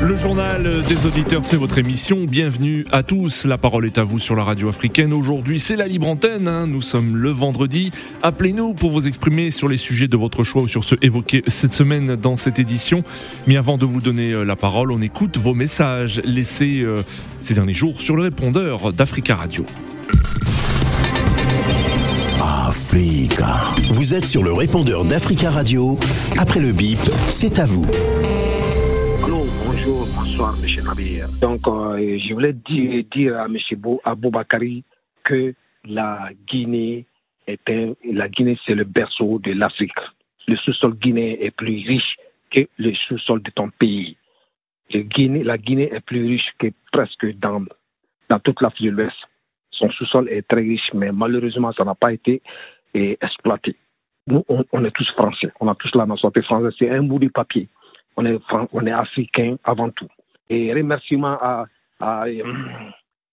Le journal des auditeurs, c'est votre émission. Bienvenue à tous. La parole est à vous sur la radio africaine. Aujourd'hui, c'est la libre antenne. Hein. Nous sommes le vendredi. Appelez-nous pour vous exprimer sur les sujets de votre choix ou sur ceux évoqués cette semaine dans cette édition. Mais avant de vous donner euh, la parole, on écoute vos messages laissés euh, ces derniers jours sur le répondeur d'Africa Radio. Africa. Vous êtes sur le répondeur d'Africa Radio. Après le bip, c'est à vous. Donc, euh, je voulais dire, à M. Aboubakari que la Guinée un, la Guinée, c'est le berceau de l'Afrique. Le sous-sol guinéen est plus riche que le sous-sol de ton pays. La Guinée est plus riche que presque dans, toute l'Afrique de l'Ouest. Son sous-sol est très riche, mais malheureusement, ça n'a pas été eh, exploité. Nous, on, est tous français. On a tous la nationalité française. C'est un bout de papier. On est africain avant tout. Et remerciement à,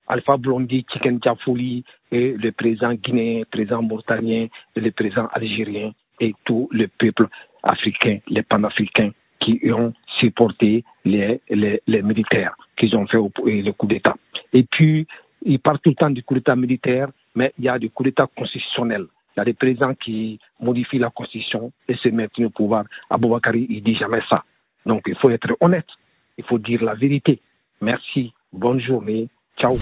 Alpha Blondy, Chicken Tiafouli, et le président guinéen, le président mauritanien, le président algérien, et tout le peuple africain, les panafricains, qui ont supporté les, militaires qu'ils ont fait au, le coup d'État. Et puis, il parle tout le temps du coup d'État militaire, mais il y a du coup d'État constitutionnel. Il y a des présidents qui modifient la constitution et se mettent au pouvoir. Aboubakari, il dit jamais ça. Donc, il faut être honnête. Il faut dire la vérité. Merci. Bonne journée. Ciao.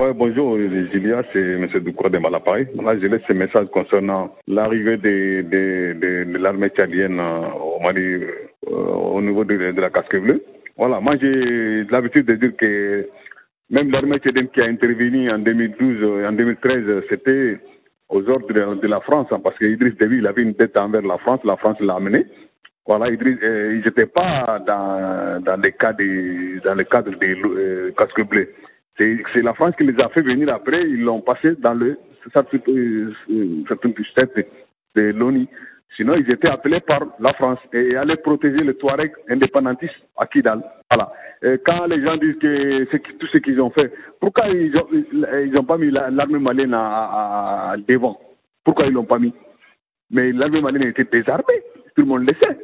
Ouais, bonjour Julia, c'est M. Doukoura de Malapari. Là, je laisse ce message concernant l'arrivée de, l'armée tchadienne au Mali euh, au niveau de, la casque bleue. Voilà, moi j'ai l'habitude de dire que même l'armée tchadienne qui a intervenu en 2012 et en 2013, c'était aux ordres de, la France, hein, parce qu'Idriss Déby, il avait une dette envers la France, la France l'a amené. Voilà, euh, ils n'étaient pas dans, dans, les cas dans le cadre des euh, casques bleus. C'est la France qui les a fait venir après, ils l'ont passé dans le certain de, de l'ONU. Sinon, ils étaient appelés par la France et allaient protéger les Touaregs indépendantistes à Kidal. Voilà. Quand les gens disent que tout ce qu'ils ont fait, pourquoi ils n'ont ils ont pas mis l'armée malienne devant? Pourquoi ils l'ont pas mis? Mais l'armée malienne était désarmée, tout le monde le sait.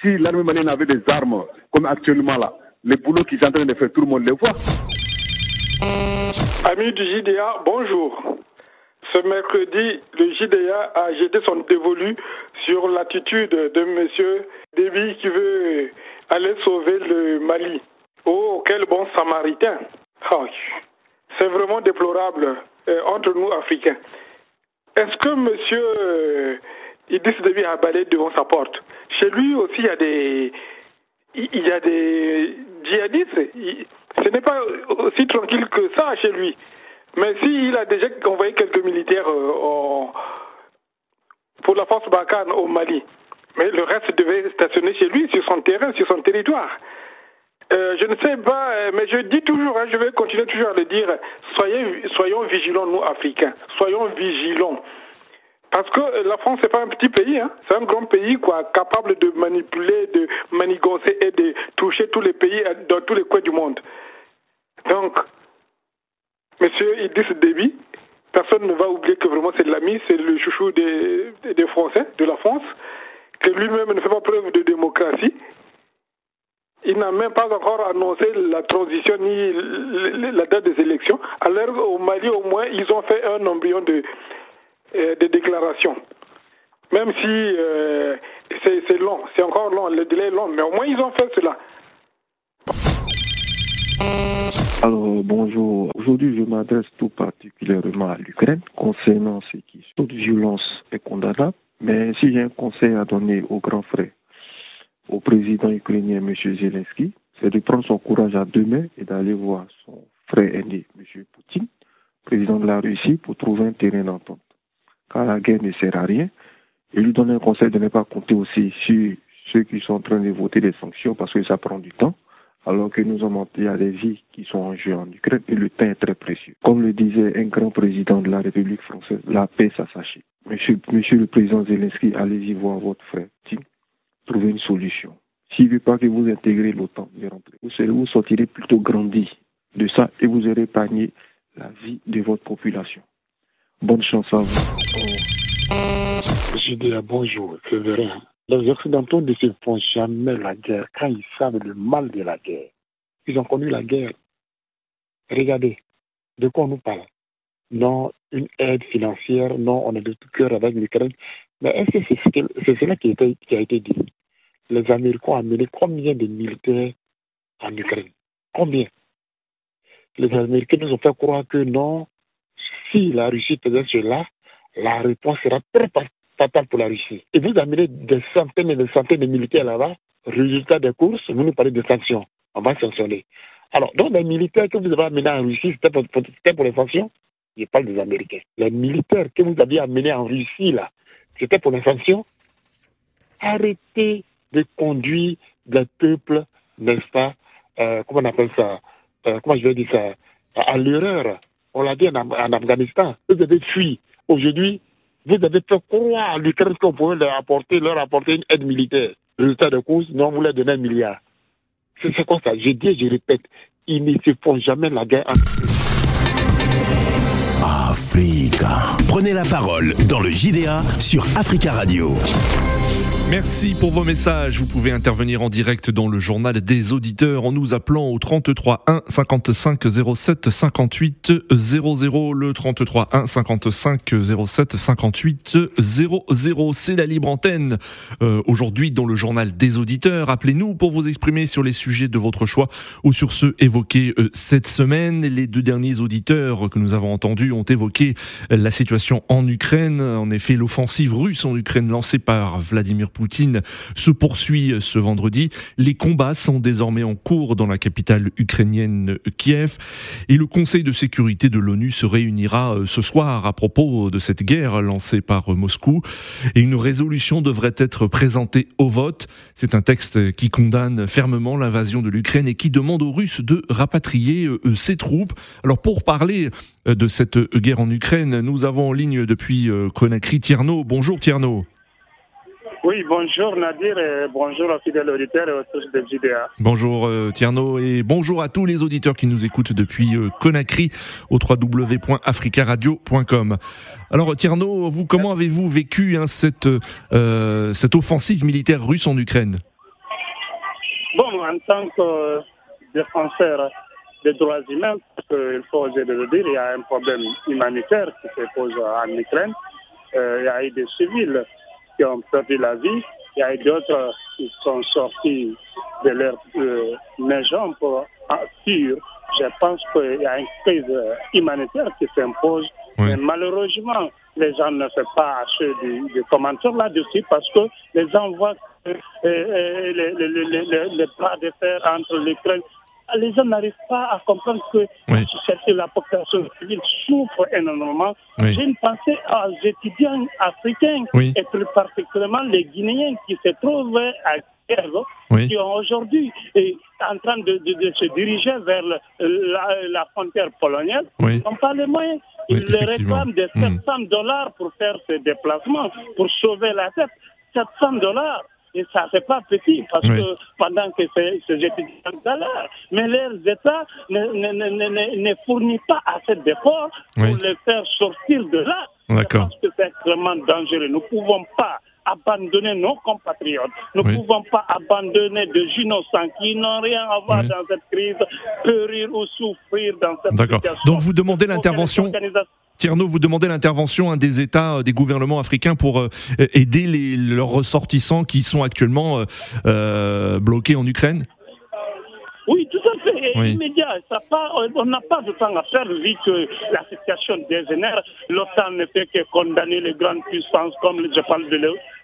Si l'armée malienne avait des armes, comme actuellement là, les boulots qu'ils sont en train de faire, tout le monde les voit. Amis du JDA, bonjour. Ce mercredi, le JDA a jeté son dévolu sur l'attitude de M. Déby qui veut aller sauver le Mali. Oh, quel bon samaritain. Oh, c'est vraiment déplorable euh, entre nous, Africains. Est-ce que M. Idriss Déby a balayé devant sa porte Chez lui aussi, il y a des, djihadistes. ce n'est pas aussi tranquille que ça chez lui. Mais s'il a déjà envoyé quelques militaires euh, pour la force Barkhane au Mali, mais le reste devait stationner chez lui, sur son terrain, sur son territoire. Euh, je ne sais pas, euh, mais je dis toujours, hein, je vais continuer toujours à le dire, soyez, soyons vigilants, nous, Africains. Soyons vigilants. Parce que la France, c'est pas un petit pays, hein. c'est un grand pays, quoi, capable de manipuler, de manigancer et de toucher tous les pays dans tous les coins du monde. Donc, Monsieur Idriss Déby, personne ne va oublier que vraiment c'est l'ami, c'est le chouchou des, des Français, de la France, que lui-même ne fait pas preuve de démocratie. Il n'a même pas encore annoncé la transition ni la date des élections. Alors au Mali, au moins, ils ont fait un embryon de, euh, de déclaration. Même si euh, c'est long, c'est encore long, le délai est long, mais au moins ils ont fait cela. Alors, bonjour. Aujourd'hui, je m'adresse tout particulièrement à l'Ukraine concernant ce qui toute violence est condamnable. Mais si j'ai un conseil à donner au grand frère, au président ukrainien, M. Zelensky, c'est de prendre son courage à deux mains et d'aller voir son frère aîné, M. Poutine, président de la Russie, pour trouver un terrain d'entente. Car la guerre ne sert à rien. Et lui donner un conseil de ne pas compter aussi sur ceux qui sont en train de voter des sanctions parce que ça prend du temps alors que nous y a des vies qui sont en jeu en Ukraine et le temps est très précieux. Comme le disait un grand président de la République française, la paix, ça s'achète. Monsieur, monsieur le président Zelensky, allez-y voir votre frère. trouver une solution. S'il ne veut pas que vous intégrez l'OTAN, vous, vous sortirez plutôt grandi de ça et vous aurez épargné la vie de votre population. Bonne chance à vous. Je dis bonjour, c'est vrai. Les Occidentaux ne se font jamais la guerre quand ils savent le mal de la guerre. Ils ont connu la guerre. Regardez, de quoi on nous parle? Non, une aide financière, non, on est de tout cœur avec l'Ukraine. Mais est-ce que c'est cela qui, qui a été dit? Les Américains ont amené combien de militaires en Ukraine? Combien? Les Américains nous ont fait croire que non, si la Russie faisait cela, la réponse sera très fatale pour la Russie. Et vous amenez des centaines et des centaines de militaires là-bas, résultat des courses, vous nous parlez de sanctions. On va sanctionner. Alors, donc les militaires que vous avez amenés en Russie, c'était pour, les sanctions? Je parle des Américains. Les militaires que vous aviez amenés en Russie, là, c'était pour les sanctions? Arrêtez de conduire des peuples, n'est-ce pas, euh, comment on appelle ça, euh, comment je vais dire ça, à l'erreur. On l'a dit en, Afghanistan. Vous avez fui Aujourd'hui, vous avez fait croire à l'Ukraine qu'on pouvait leur apporter, leur apporter une aide militaire. Résultat de course, non, vous leur donnez un milliard. C'est comme ça? Je dis je répète, ils ne se font jamais la guerre Africa. Prenez la parole dans le JDA sur Africa Radio. Merci pour vos messages. Vous pouvez intervenir en direct dans le journal des auditeurs en nous appelant au 33 1 55 07 58 00. Le 33 1 55 07 58 00. C'est la libre antenne. Euh, Aujourd'hui, dans le journal des auditeurs, appelez-nous pour vous exprimer sur les sujets de votre choix ou sur ceux évoqués euh, cette semaine. Les deux derniers auditeurs que nous avons entendus ont évoqué la situation en Ukraine. En effet, l'offensive russe en Ukraine lancée par Vladimir Poutine se poursuit ce vendredi. Les combats sont désormais en cours dans la capitale ukrainienne Kiev et le Conseil de sécurité de l'ONU se réunira euh, ce soir à propos de cette guerre lancée par Moscou et une résolution devrait être présentée au vote. C'est un texte qui condamne fermement l'invasion de l'Ukraine et qui demande aux Russes de rapatrier euh, ses troupes. Alors pour parler euh, de cette guerre en Ukraine, nous avons en ligne depuis Conakry Tierno. Bonjour Tierno. Oui, bonjour Nadir et bonjour aux fidèles auditeurs et aux tous de JDA. Bonjour euh, Tierno et bonjour à tous les auditeurs qui nous écoutent depuis euh, Conakry au www.africaradio.com. Alors Tierno, vous comment avez-vous vécu hein, cette, euh, cette offensive militaire russe en Ukraine? Bon, en tant que défenseur des droits humains, il faut oser le dire, il y a un problème humanitaire qui se pose en Ukraine. il y a eu des civils qui ont perdu la vie. Il y a d'autres qui sont sortis de leur euh, maison pour fuir. Je pense qu'il y a une crise humanitaire qui s'impose. Mais malheureusement, les gens ne font pas assez de, commentaires là-dessus parce que les gens voient que, euh, euh, les, les, les, bras de fer entre l'Ukraine les gens n'arrivent pas à comprendre que la population civile souffre énormément. J'ai une pensée aux étudiants africains et plus particulièrement les Guinéens qui se trouvent à qui sont aujourd'hui en train de, se diriger vers la, frontière polonaise, n'ont pas les moyens. Ils réclament des 700 hmm. dollars pour faire ces déplacements, pour sauver la tête. 700 dollars. Et ça, c'est pas petit, parce que pendant que ces, étudiants galèrent, mais leurs États ne, ne, ne, ne, fournissent pas assez d'efforts pour les faire sortir de là. Je pense que c'est extrêmement dangereux. Nous ne pouvons pas abandonner nos compatriotes. Nous ne pouvons pas abandonner des innocents qui n'ont rien à voir dans cette crise, périr ou souffrir dans cette D'accord. Donc vous demandez l'intervention. Tierno, vous demandez l'intervention des États, euh, des gouvernements africains pour euh, aider les, leurs ressortissants qui sont actuellement euh, bloqués en Ukraine? Oui, tout à fait. Immédiat. Ça on n'a pas de temps à faire vu que la situation dégénère. L'OTAN ne fait que condamner les grandes puissances comme je parle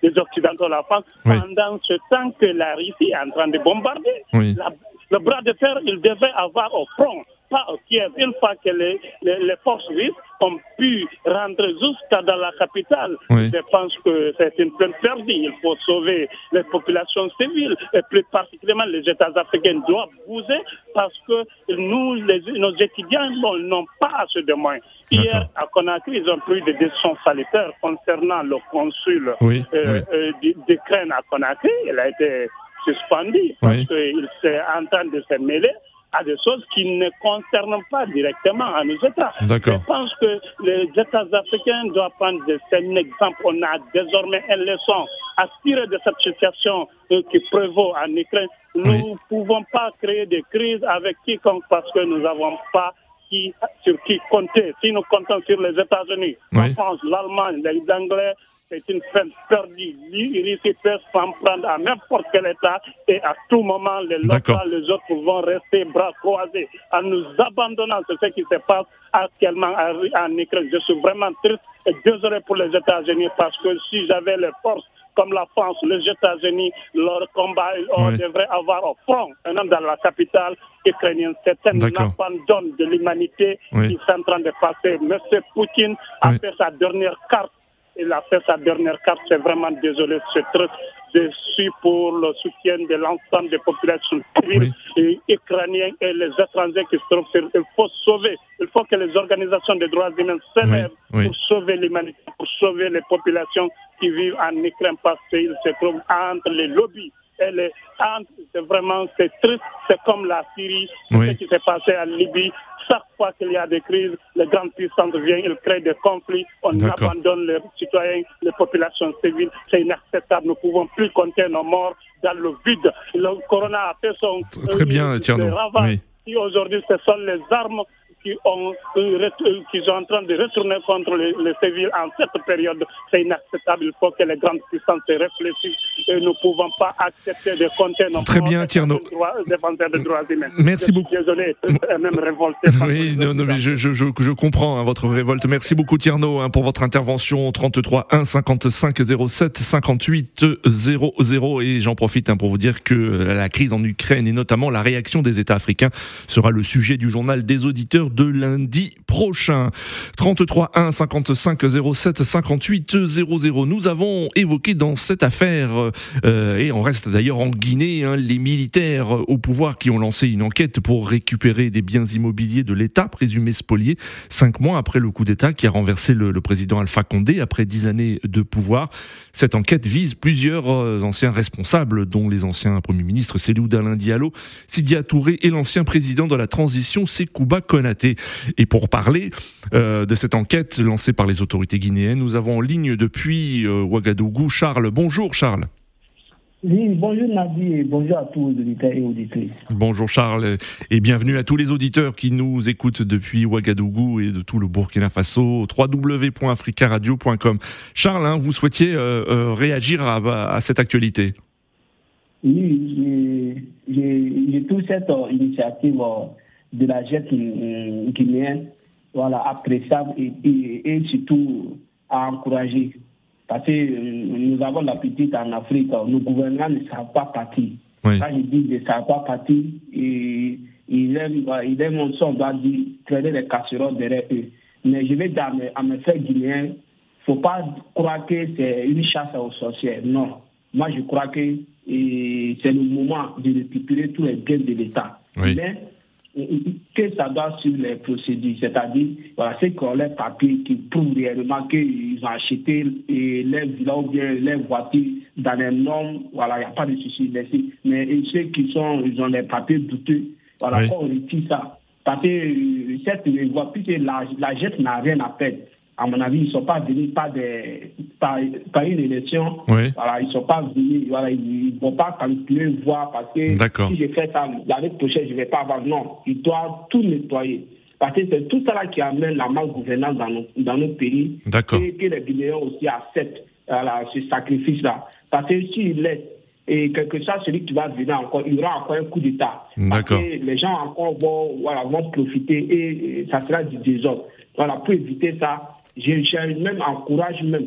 des Occidentaux, la France, pendant ce temps que la Russie est en train de bombarder. le bras de fer, il devait avoir au front pas au Kiev. Une fois que les, les, forces vives ont pu rentrer jusqu'à dans la capitale, je pense que c'est une peine perdue. Il faut sauver les populations civiles et plus particulièrement les États africains doivent bouger parce que nous, les, nos étudiants, n'ont pas assez de moyens. Hier, à Conakry, ils ont pris des décisions salutaires concernant le consul euh, euh, d'Ukraine à Conakry. Il a été suspendu parce qu'il s'est en train de se mêler à des choses qui ne concernent pas directement à nos États. Je pense que les États africains doivent prendre un exemple. On a désormais une leçon à tirer de cette situation euh, qui prévaut en Ukraine. Nous ne pouvons pas créer des crises avec quiconque parce que nous n'avons pas qui, sur qui compter. Si nous comptons sur les États-Unis, la France, l'Allemagne, les Anglais, c'est une peine perdue. L'Iris peut s'en prendre à n'importe quel État et à tout moment, les locaux, les autres vont rester bras croisés en nous abandonnant. C'est ce qui se passe actuellement en Ukraine. Je suis vraiment triste et désolé pour les États-Unis parce que si j'avais les forces comme la France, les États-Unis, leur combat, on devrait avoir au front, un homme dans la capitale ukrainienne. C'est un abandon de l'humanité qui est en train de passer. Monsieur Poutine a fait sa dernière carte il a fait sa dernière carte. C'est vraiment désolé. C'est très déçu pour le soutien de l'ensemble des populations civiles et ukrainiennes et les étrangers qui se trouvent sur. Il faut sauver. Il faut que les organisations des droits humains s'élèvent pour sauver l'humanité, pour sauver les populations qui vivent en Ukraine parce qu'ils se trouvent entre les lobbies elle est c'est vraiment c'est triste, c'est comme la Syrie, ce qui s'est passé en Libye. Chaque fois qu'il y a des crises, les grandes puissances viennent, ils créent des conflits, on abandonne les citoyens, les populations civiles. C'est inacceptable. Nous ne pouvont plus compter nos morts dans le vide. Le corona a fait son très bien, Tierno. Oui. Aujourd'hui, ce sont les armes qui, ont, euh, qui sont en train de retourner contre les, civils en cette période. C'est inacceptable. Il faut que les grandes puissances réfléchissent et nous ne pouvons pas accepter de compter nos Très bien, Tierno. défenseurs des droits humains. Merci beaucoup. Désolé, même révolté. oui, non, non, mais je, je, je, comprends hein, votre révolte. Merci beaucoup, Tierno, hein, pour votre intervention. 33 1 55 07 58 00. Et j'en profite hein, pour vous dire que la crise en Ukraine et notamment la réaction des États africains sera le sujet du journal des auditeurs de lundi prochain. 33 1 55 07 58 00. Nous avons évoqué dans cette affaire, euh, et on reste d'ailleurs en Guinée, hein, les militaires au pouvoir qui ont lancé une enquête pour récupérer des biens immobiliers de l'État présumés spoliés, cinq mois après le coup d'État qui a renversé le, président Alpha Condé après dix années de pouvoir. Cette enquête vise plusieurs euh, anciens responsables, dont les anciens premiers ministres Célou Dalin Diallo, Sidia Touré et l'ancien président de la transition Sekouba Konaté. Et pour parler euh, de cette enquête lancée par les autorités guinéennes, nous avons en ligne depuis euh, Ouagadougou Charles. Bonjour Charles. Oui, bonjour Nadi et bonjour à tous les auditeurs et auditrices. Bonjour Charles et bienvenue à tous les auditeurs qui nous écoutent depuis Ouagadougou et de tout le Burkina Faso, www.africaradio.com. Charles, hein, vous souhaitiez euh, réagir à, cette actualité? Oui, j'ai toute cette initiative de la euh, guinéenne, voilà, appréciable et, et, surtout à encourager. Parce que euh, nous avons la petite en Afrique, nos gouvernants ne savent pas partir. Quand je dis ne savent pas partir, et, ils aiment, ils aiment on doit dire, traîner les casseroles derrière eux. Mais je vais dire à mes, frères guinéens, il ne faut pas croire que c'est une chasse aux sorcières. Non. Moi, je crois que c'est le moment de récupérer tous les biens de l'État. Mais que ça doit suivre les procédures, c'est-à-dire voilà, c'est qu'on les papiers qui prouvent réellement qu'ils ont acheté les villas ou bien les voitures dans les normes, voilà, il n'y a pas de souci, merci. Mais ceux qui sont, ils ont les papiers douteux, voilà, oui. on retire ça. Parce que euh, cette voie, puisque la, la jette n'a rien à perdre à mon avis, ils ne sont pas venus par, des, par, une élection. Voilà, ils ne sont pas venus, voilà, ils ne vont pas calculer, voir, parce que si je fais ça l'année prochaine, je ne vais pas avoir. Non, ils doivent tout nettoyer. Parce que c'est tout ça qui amène la malgouvernance dans nos, dans nos pays. Et que les Guinéens aussi acceptent voilà, ce sacrifice-là. Parce que s'ils laissent, et quelque chose, celui qui va venir encore, il y aura encore un coup d'État. Que les gens encore vont, voilà, vont profiter et ça sera du désordre. Voilà, pour éviter ça, je, même encourage même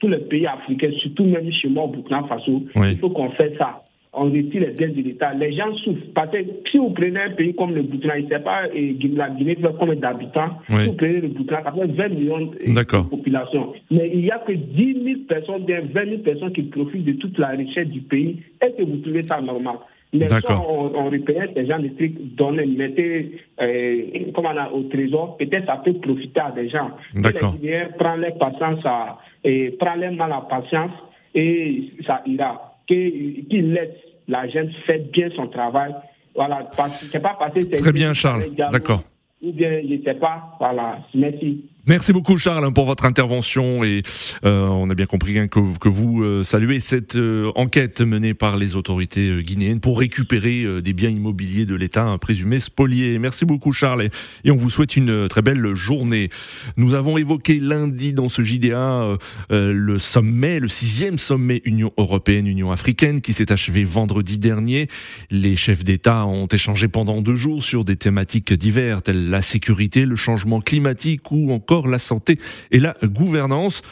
tous les pays africains, surtout même chez moi au Burkina Faso, il faut qu'on fasse ça. on retire les biens de l'État. Les gens souffrent. Parce que si vous prenez un pays comme le Burkina, il ne sait pas la Guinée fait combien d'habitants. Si vous prenez le Burkina, ça fait 20 millions de population. Mais il n'y a que 10 000 personnes, bien 20 000 personnes qui profitent de toute la richesse du pays. Est-ce que vous trouvez ça normal? Mais soit on, on repère ces gens de trucs, donnez, mettez euh, comme on a au trésor, peut-être ça peut profiter à des gens. D'accord. Les prennent leur patience à, et prennent leur mal à patience et ça ira. Qu'ils laissent la jeune faire bien son travail. Voilà, parce que pas passé. Très bien, Charles. D'accord. Ou bien, je ne sais pas. Voilà, merci. Merci beaucoup Charles pour votre intervention et euh, on a bien compris hein, que, vous euh, saluez cette euh, enquête menée par les autorités euh, guinéennes pour récupérer euh, des biens immobiliers de l'État hein, présumés spoliés. Merci beaucoup Charles et, et, on vous souhaite une très belle journée. Nous avons évoqué lundi dans ce JDA le sommet, le sixième sommet Union européenne-Union africaine qui s'est achevé vendredi dernier. Les chefs d'État ont échangé pendant deux jours sur des thématiques diverses telles la sécurité, le changement climatique ou encore la santé et la gouvernance.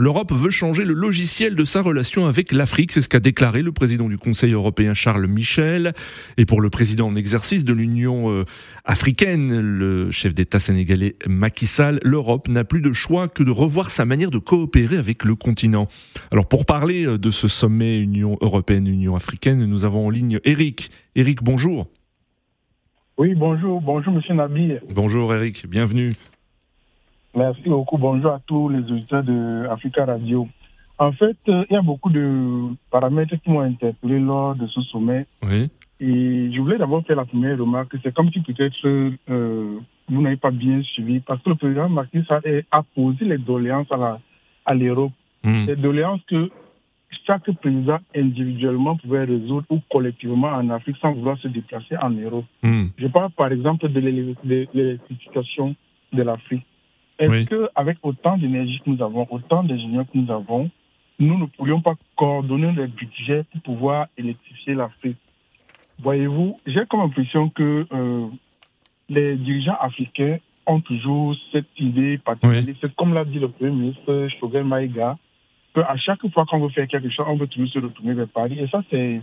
L'Europe veut changer le logiciel de sa relation avec l'Afrique, c'est ce qu'a déclaré le président du Conseil européen Charles Michel. Et pour le président en exercice de l'Union euh, africaine, le chef d'État sénégalais Macky Sall, l'Europe n'a plus de choix que de revoir sa manière de coopérer avec le continent. Alors pour parler euh, de ce sommet Union européenne-Union africaine, nous avons en ligne Eric. Eric, bonjour. Oui, bonjour, bonjour Monsieur Nabi. Bonjour Eric, bienvenue. Merci beaucoup. Bonjour à tous les auditeurs de Africa Radio. En fait, euh, il y a beaucoup de paramètres qui m'ont interpellé lors de ce sommet. Oui. Et je voulais d'abord faire la première remarque. C'est comme si peut-être euh, vous n'avez pas bien suivi, parce que le président Macky a posé les doléances à l'Europe. Mm. Les doléances que chaque président individuellement pouvait résoudre ou collectivement en Afrique sans vouloir se déplacer en Europe. Mm. Je parle par exemple de l'électrification de l'Afrique. Est-ce Oui. qu'avec autant d'énergie que nous avons, autant d'ingénieurs que nous avons, nous ne pourrions pas coordonner les budgets pour pouvoir électrifier l'Afrique? Voyez-vous, j'ai comme impression que euh, les dirigeants africains ont toujours cette idée particulière. C'est comme l'a dit le Premier ministre Shogel Maïga, qu'à chaque fois qu'on veut faire quelque chose, on veut toujours se retourner vers Paris. Et ça, c'est,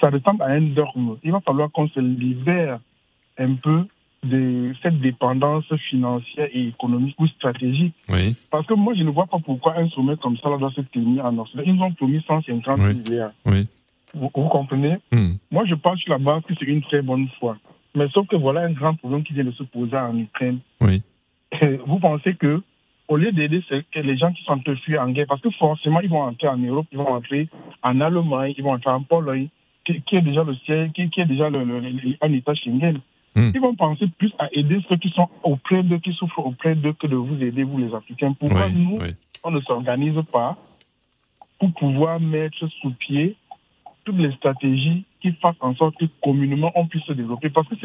ça ressemble à un dogme. Il va falloir qu'on se libère un peu de cette dépendance financière et économique ou stratégique. Oui. Parce que moi, je ne vois pas pourquoi un sommet comme ça là, doit se tenir en Occident. Ils nous ont promis 150 Oui. milliards. Oui. Vous, vous comprenez? Hmm. Moi, je pense sur la base que c'est une très bonne foi. Mais sauf que voilà un grand problème qui vient de se poser en Ukraine. Oui. Vous pensez que, au lieu d'aider les gens qui sont peu fuis en guerre, parce que forcément, ils vont entrer en Europe, ils vont entrer en Allemagne, ils vont entrer en Pologne, qui, qui est déjà le siège, qui, qui est déjà le, le- le- un État Schengen. Hmm. Ils vont penser plus à aider ceux qui sont auprès d'eux, qui souffrent auprès d'eux, que de vous aider, vous les Africains. Pourquoi Oui. nous, Oui. on ne s'organise pas pour pouvoir mettre sous pied toutes les stratégies qui fassent en sorte que communément on puisse se développer? Parce que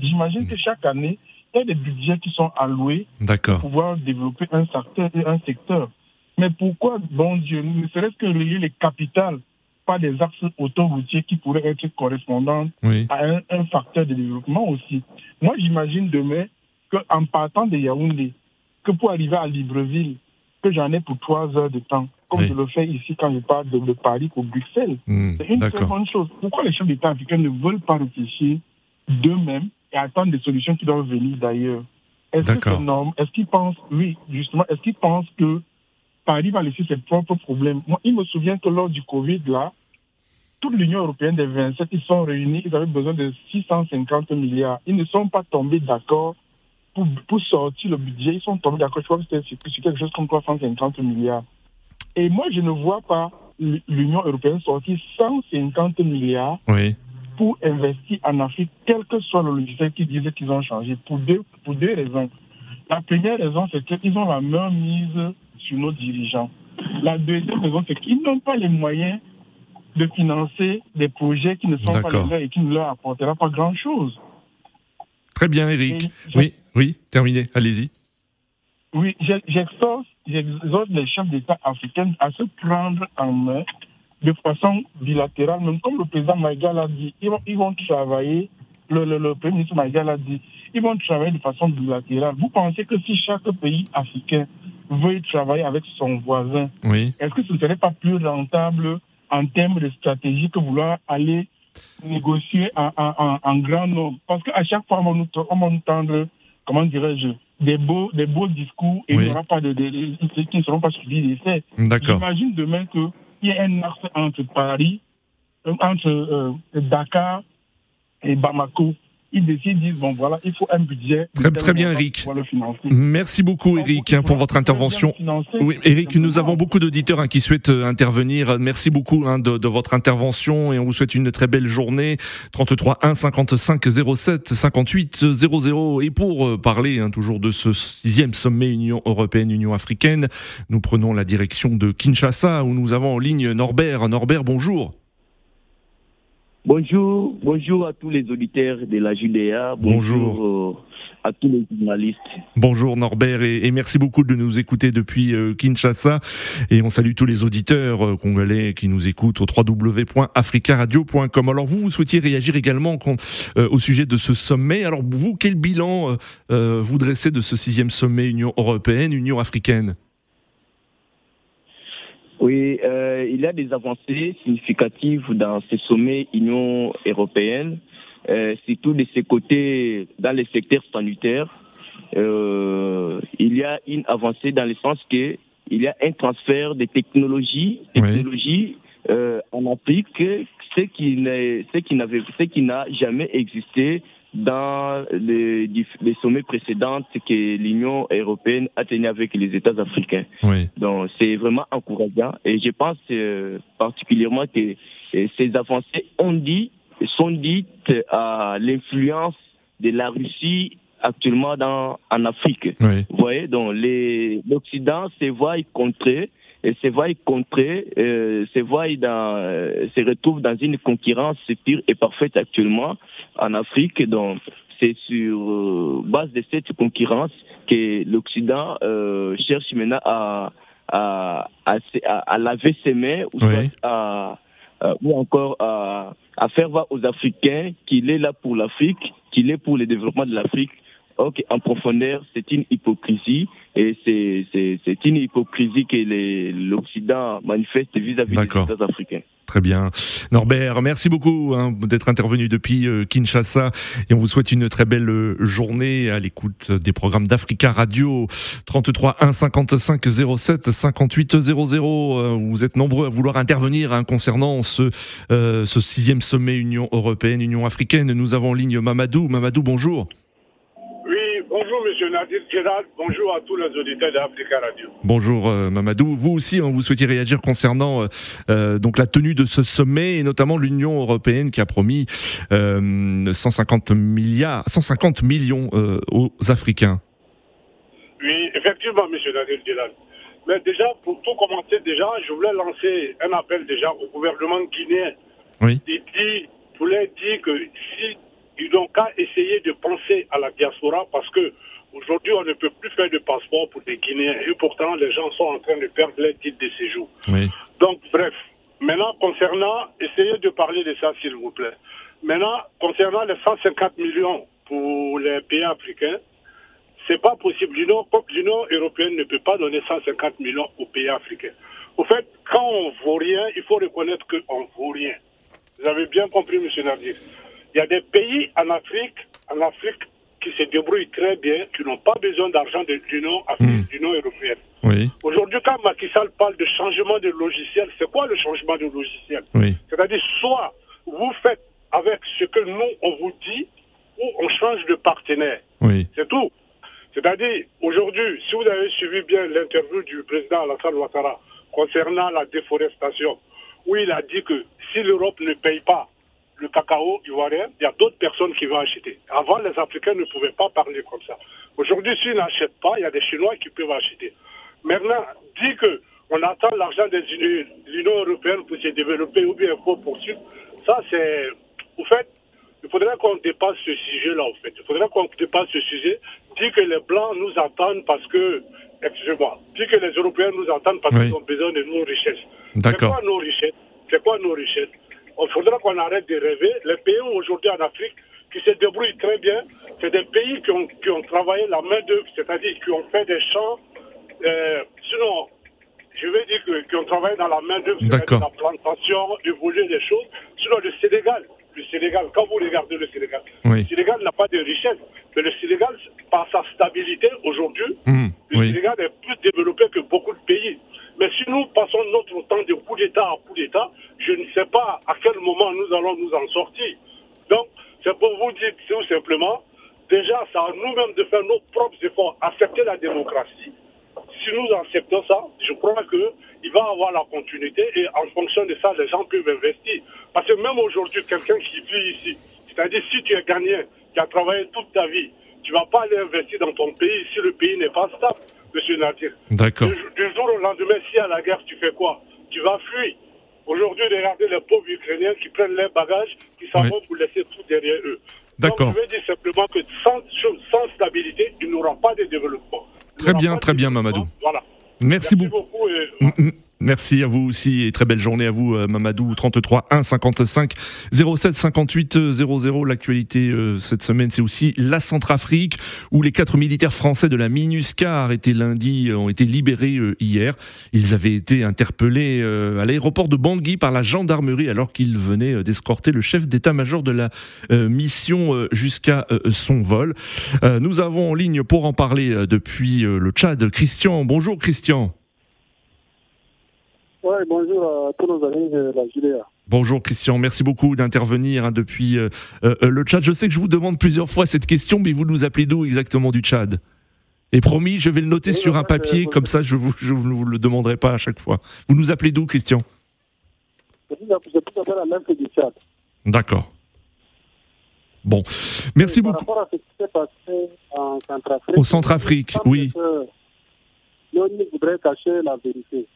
j'imagine que chaque année, il y a des budgets qui sont alloués pour pouvoir développer un secteur et un secteur. Mais pourquoi, bon Dieu, ne serait-ce que relier les capitales par des axes autoroutiers qui pourraient être correspondants Oui. à un, un facteur de développement aussi. Moi, j'imagine demain qu'en partant de Yaoundé, que pour arriver à Libreville, que j'en ai pour trois heures de temps, comme Oui. je le fais ici quand je pars de, de Paris pour Bruxelles. Hmm. C'est une très bonne chose. Pourquoi les chefs d'État africains ne veulent pas réfléchir d'eux-mêmes et attendre des solutions qui doivent venir d'ailleurs? Est-ce que c'est normal Est-ce qu'ils pensent, oui, justement, est-ce qu'ils pensent que Paris va laisser ses propres problèmes Moi, il me souvient que lors du Covid, là, toute l'Union européenne des 27, ils sont réunis, ils avaient besoin de 650 milliards. Ils ne sont pas tombés d'accord pour, pour sortir le budget. Ils sont tombés d'accord, je crois que c'était sur quelque chose comme 350 milliards. Et moi, je ne vois pas l'Union européenne sortir 150 milliards Oui. pour investir en Afrique, quel que soit le logiciel qui disait qu'ils ont changé, pour deux, pour deux raisons. La première raison, c'est qu'ils ont la main mise sur nos dirigeants. La deuxième raison, c'est qu'ils n'ont pas les moyens de financer des projets qui ne sont pas les leurs et qui ne leur apporteront pas grand-chose. Très bien, Eric. Je- Oui. Oui. Terminé. Allez-y. Oui, j'exhorte j'exhorte les chefs d'État africains à se prendre en main de façon bilatérale, même comme le président Maïga l'a dit. Ils vont, ils vont travailler, le, le, le Premier ministre Maïga l'a dit, ils vont travailler de façon bilatérale. Vous pensez que si chaque pays africain veut travailler avec son voisin, Oui. est-ce que ce ne serait pas plus rentable en termes de stratégie que vouloir aller négocier en, grand nombre? Parce qu'à chaque fois, on va nous, on va nous tendre, comment dirais-je, des beaux, des beaux discours et il n'y aura pas de, de, qui ne seront pas suivis d'essais. J'imagine demain qu'il y ait un axe entre Paris, euh, entre euh, Dakar et Bamako ils décident, disent, bon voilà, il faut un budget. Très, très bien, Eric. Merci beaucoup, Eric, hein, pour votre intervention. Oui, Eric, nous avons beaucoup d'auditeurs hein, qui souhaitent euh, intervenir. Merci beaucoup hein, de, de, votre intervention et on vous souhaite une très belle journée. 33 1 55 07 58 00. Et pour euh, parler toujours de ce sixième sommet Union européenne-Union africaine, nous prenons la direction de Kinshasa où nous avons en ligne Norbert. Norbert, bonjour. Bonjour, bonjour à tous les auditeurs de la Judéa. Bonjour. Euh, à tous les journalistes. Bonjour Norbert et, merci beaucoup de nous écouter depuis euh, Kinshasa et on salue tous les auditeurs euh, congolais qui nous écoutent au www.africaradio.com. Alors vous, vous souhaitiez réagir également au sujet de ce sommet. Alors vous, quel bilan vous dressez de ce sixième sommet Union européenne, Union africaine? Oui, euh, il y a des avancées significatives dans ce sommet Union européenne, euh, surtout de ce côtés dans les secteurs sanitaires. Euh, il y a une avancée dans le sens que il y a un transfert de technologies, technologies euh, en Afrique, ce qui ce qui n'avait, ce qui n'a jamais existé dans les, les, sommets précédents que l'Union européenne a tenu avec les États africains. Oui. Donc c'est vraiment encourageant et je pense euh, particulièrement que euh, ces avancées ont dit, sont dites à l'influence de la Russie actuellement dans, en Afrique. Oui. Vous voyez, donc l'Occident se voit contrer et se voit contrer, euh, se voit dans, euh, se retrouve dans une concurrence pure et parfaite actuellement en Afrique. Donc, c'est sur euh, base de cette concurrence que l'Occident euh, cherche maintenant à, à, à, à, laver ses mains ou, à, ou encore à, à faire voir aux Africains qu'il est là pour l'Afrique, qu'il est pour le développement de l'Afrique Ok, en profondeur, c'est une hypocrisie et c'est une hypocrisie que l'Occident manifeste vis-à-vis des États africains. Très bien. Norbert, merci beaucoup hein, d'être intervenu depuis euh, Kinshasa et on vous souhaite une très belle euh, journée à l'écoute des programmes d'Africa Radio 33 1 55 07 58 00. Vous êtes nombreux à vouloir intervenir hein, concernant ce, euh, ce sixième sommet Union européenne, Union africaine. Nous avons en ligne Mamadou. Mamadou, bonjour. Gérald. Bonjour à tous les auditeurs d'Africa Radio. Bonjour euh, Mamadou. Vous aussi, hein, vous souhaitiez réagir concernant euh, euh, donc la tenue de ce sommet et notamment l'Union européenne qui a promis 150 milliards, 150 millions aux Africains. Oui, effectivement, Monsieur Nadir Gérald. Mais déjà, pour tout commencer, déjà, je voulais lancer un appel déjà au gouvernement guinéen. Oui. Il dit, je voulais dire que si ils n'ont qu'à essayer de penser à la diaspora parce que aujourd'hui on ne peut plus faire de passeport pour des Guinéens et pourtant les gens sont en train de perdre leur titre de séjour. Donc bref, maintenant concernant, essayez de parler de ça s'il vous plaît. Maintenant concernant les 150 millions pour les pays africains, c'est pas possible. L'Union européenne ne peut pas donner 150 millions aux pays africains. Au fait, quand on vaut rien, il faut reconnaître qu'on vaut rien. Vous avez bien compris, M. Nadir. Il y a des pays en Afrique, en Afrique qui se débrouillent très bien, qui n'ont pas besoin d'argent de l'Union mmh. européenne. Oui. Aujourd'hui, quand Macky Sall parle de changement de logiciel, c'est quoi le changement de logiciel? Oui. C'est-à-dire, soit vous faites avec ce que nous, on vous dit, ou on change de partenaire. Oui. C'est tout. C'est-à-dire, aujourd'hui, si vous avez suivi bien l'interview du président Alassane Ouattara concernant la déforestation, où il a dit que si l'Europe ne paye pas le cacao ivoirien, il y a d'autres personnes qui vont acheter. Avant, les Africains ne pouvaient pas parler comme ça. Aujourd'hui, s'ils n'achètent pas, il y a des Chinois qui peuvent acheter. Maintenant, dit que on attend l'argent de l'Union européenne pour se développer ou bien pour poursuivre, ça c'est... Au fait, il faudrait qu'on dépasse ce sujet-là, en fait. Il faudrait qu'on dépasse ce sujet. Dit que les Blancs nous attendent parce que... Excusez-moi. Dit que les Européens nous attendent parce qu'ils ont besoin de nos richesses. C'est quoi nos richesses? C'est quoi nos richesses? Il faudra qu'on arrête de rêver. Les pays aujourd'hui en Afrique qui se débrouillent très bien, c'est des pays qui ont, qui ont travaillé la main d'œuvre, c'est-à-dire qui ont fait des champs. Euh, sinon, je vais dire que- qu'on travaille dans la main d'œuvre, D'accord. la plantation, évoluer les choses. Sinon, le Sénégal, le Sénégal, quand vous regardez le Sénégal, Oui. le Sénégal n'a pas de richesse, mais le Sénégal, par sa stabilité aujourd'hui, Hum, le oui. Sénégal est plus développé que beaucoup de pays. Mais si nous passons notre temps de coup d'État à coup d'État, je ne sais pas à quel moment nous allons nous en sortir. Donc, c'est pour vous dire tout simplement, déjà, c'est à nous-mêmes de faire nos propres efforts, accepter la démocratie. Si nous acceptons ça, je crois qu'il va avoir la continuité et en fonction de ça, les gens peuvent investir. Parce que même aujourd'hui, quelqu'un qui vit ici, c'est-à-dire si tu es gagné, tu as travaillé toute ta vie, tu vas pas aller investir dans ton pays si le pays n'est pas stable, monsieur Nadir. D'accord. Du, du jour au lendemain, s'il y a la guerre, tu fais quoi? Tu vas fuir. Aujourd'hui, regardez les pauvres Ukrainiens qui prennent leurs bagages, qui s'en Oui. vont pour laisser tout derrière eux. D'accord. Je veux dire simplement que sans, sans stabilité, il n'y aura pas de développement. Très bien, très bien. Mamadou. Voilà. Merci beaucoup. beaucoup et. Merci à vous aussi et très belle journée à vous euh, Mamadou 33 1 55 07 58 euh, 00 l'actualité euh, cette semaine c'est aussi la Centrafrique où les quatre militaires français de la MINUSCA arrêtés lundi euh, ont été libérés hier. Ils avaient été interpellés à l'aéroport de Bangui par la gendarmerie alors qu'ils venaient d'escorter le chef d'état-major de la mission jusqu'à son vol. Nous avons en ligne pour en parler depuis le Tchad. Christian bonjour Christian Oui, bonjour à tous nos amis de la. Bonjour Christian, merci beaucoup d'intervenir hein, depuis euh, euh, le Tchad. Je sais que je vous demande plusieurs fois cette question, mais vous nous appelez d'où exactement du Tchad? Et promis, je vais le noter Oui, sur un papier, euh, comme ça je vous, je vous le demanderai pas à chaque fois. Vous nous appelez d'où Christian? Je à l'Est du Tchad. D'accord. Bon, merci Par beaucoup. rapport à ce qui s'est passé en Centrafrique. Au Centrafrique, oui. L'ONU voudrait cacher la vérité.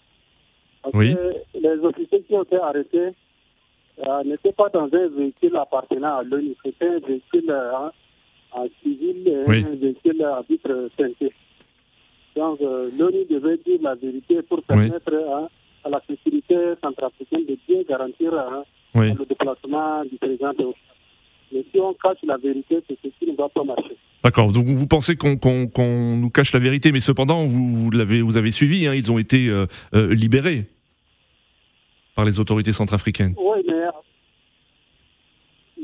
Parce Oui. que les officiers qui ont été arrêtés euh, n'étaient pas dans un véhicule appartenant à l'ONU. C'était un véhicule euh, en, civil et Oui. un véhicule à vitre teintée. Donc, euh, l'ONU devait dire la vérité pour permettre à la sécurité centrafricaine de bien garantir le déplacement du président de Mais si on cache la vérité, c'est ce qui ne va pas marcher. D'accord. Donc vous pensez qu'on nous cache la vérité, mais cependant vous, vous l'avez vous avez suivi. hein, ils ont été euh, euh, libérés par les autorités centrafricaines. Oui, mais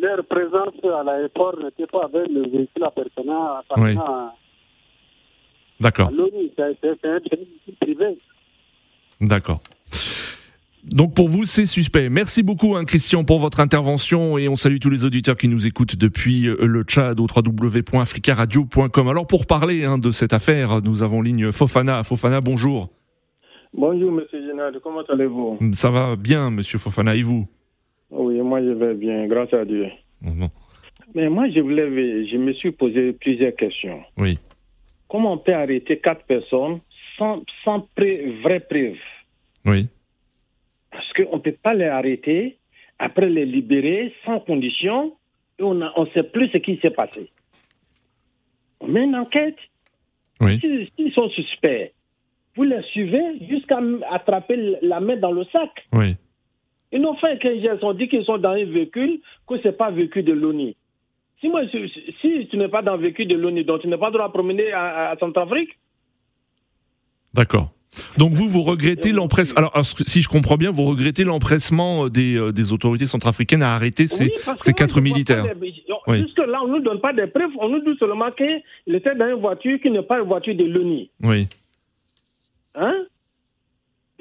leur présence à l'aéroport n'était pas avec le véhicule appartenant appartenant à, D'accord. à. C'est un privé. D'accord. Donc pour vous, c'est suspect. Merci beaucoup, hein, Christian, pour votre intervention et on salue tous les auditeurs qui nous écoutent depuis euh, le Tchad au www.africaradio.com. Alors pour parler hein, de cette affaire, nous avons ligne Fofana. Fofana, bonjour. Bonjour, monsieur Génard, comment allez-vous? Ça va bien, monsieur Fofana, et vous? Oui, moi je vais bien, grâce à Dieu. Mais moi, je, voulais, je me suis posé plusieurs questions. Oui. Comment on peut arrêter quatre personnes sans, sans pré- vraie preuve? Oui. Parce qu'on ne peut pas les arrêter, après les libérer sans condition, et on ne sait plus ce qui s'est passé. On met une enquête. Oui. S'ils sont suspects, vous les suivez jusqu'à attraper la main dans le sac. Oui. Ils n'ont fait qu'un geste. On dit qu'ils sont dans un véhicule, que ce n'est pas véhicule de l'ONU. Si, moi, si, tu n'es pas dans un véhicule de l'ONU, donc tu n'es pas droit à promener à, à Centrafrique, D'accord. Donc vous, vous regrettez l'empressement. Alors, alors, si je comprends bien, vous regrettez l'empressement euh, des, euh, des autorités centrafricaines à arrêter ces, Oui, ces quatre militaires. pas des- Oui. Jusque-là, on ne nous donne pas des preuves. On nous dit seulement qu'il était dans une voiture qui n'est pas une voiture de l'ONU. Oui. Hein?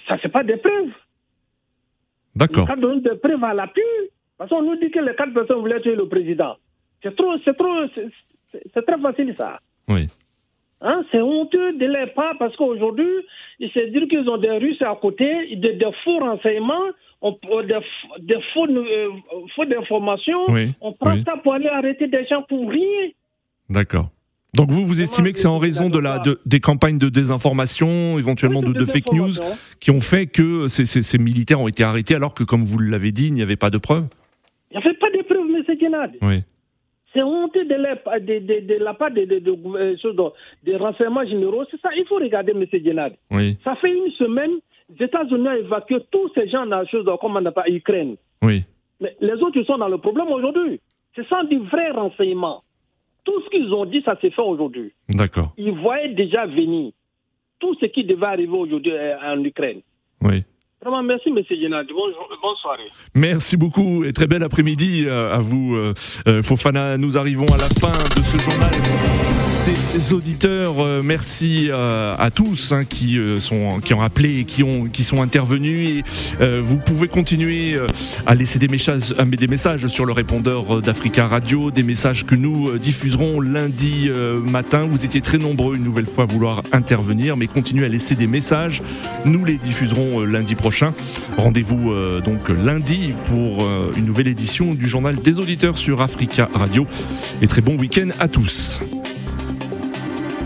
Ça, c'est pas des preuves. D'accord. Faut donner des preuves à l'appui. Parce qu'on nous dit que les quatre personnes voulaient tuer le président. C'est trop, c'est trop, c'est très facile ça. Oui. Hein, c'est honteux de les pas parce qu'aujourd'hui, ils se disent qu'ils ont des Russes à côté, des, des faux renseignements, on, des, faux, euh, faux informations. Oui, On prend oui. ça pour aller arrêter des gens pour rien. D'accord. Donc vous, vous estimez que c'est en raison de la, de- des campagnes de désinformation, éventuellement de, de fake news, qui ont fait que ces, ces- ces militaires ont été arrêtés alors que, comme vous l'avez dit, il n'y avait pas de preuves? Il n'y avait pas de preuves, M. Gennad. Oui. C'est honteux de la, de, de- de la part des de, de, renseignements généraux. C'est ça, il faut regarder, M. Oui. Ça fait une semaine, les États-Unis ont évacué tous ces gens dans la chose, comme on n'a pas Ukraine. Oui. Mais les autres, ils sont dans le problème aujourd'hui. Ce sont des vrais renseignements. Tout ce qu'ils ont dit, ça s'est fait aujourd'hui. D'accord. Ils voyaient déjà venir tout ce qui devait arriver aujourd'hui euh, en Ukraine. Oui. Merci, M. Yenad. Bonne, bonne, soirée. Merci beaucoup et très bel après-midi euh, à vous, euh, euh, Fofana. Nous arrivons à la fin de ce journal des auditeurs. Euh, merci euh, à tous hein, qui euh, sont qui ont appelé, qui ont qui sont intervenus. Vous pouvez continuer à laisser des messages, des messages sur le répondeur d'Africa Radio, des messages que nous diffuserons lundi matin. Vous étiez très nombreux une nouvelle fois à vouloir intervenir, mais continuez à laisser des messages. Nous les diffuserons lundi prochain. Rendez-vous donc lundi pour une nouvelle édition du journal des auditeurs sur Africa Radio. Et très bon week-end à tous.